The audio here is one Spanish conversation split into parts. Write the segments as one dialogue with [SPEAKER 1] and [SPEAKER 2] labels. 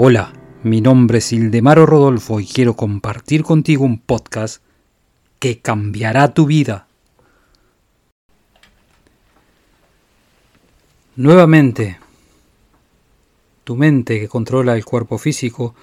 [SPEAKER 1] Hola, mi nombre es Ildemaro Rodolfo y quiero compartir contigo un podcast que cambiará tu vida. Nuevamente, tu mente que controla el cuerpo físico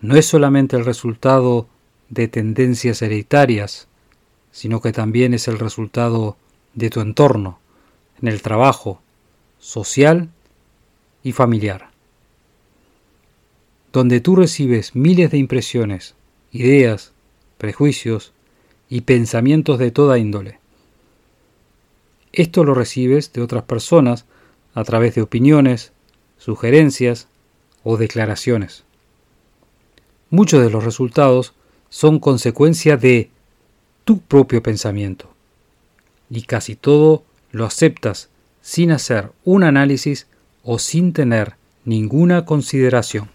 [SPEAKER 1] no es solamente el resultado de tendencias hereditarias, sino que también es el resultado de tu entorno, en el trabajo, social y familiar donde tú recibes miles de impresiones, ideas, prejuicios y pensamientos de toda índole. Esto lo recibes de otras personas a través de opiniones, sugerencias o declaraciones. Muchos de los resultados son consecuencia de tu propio pensamiento y casi todo lo aceptas sin hacer un análisis o sin tener ninguna consideración.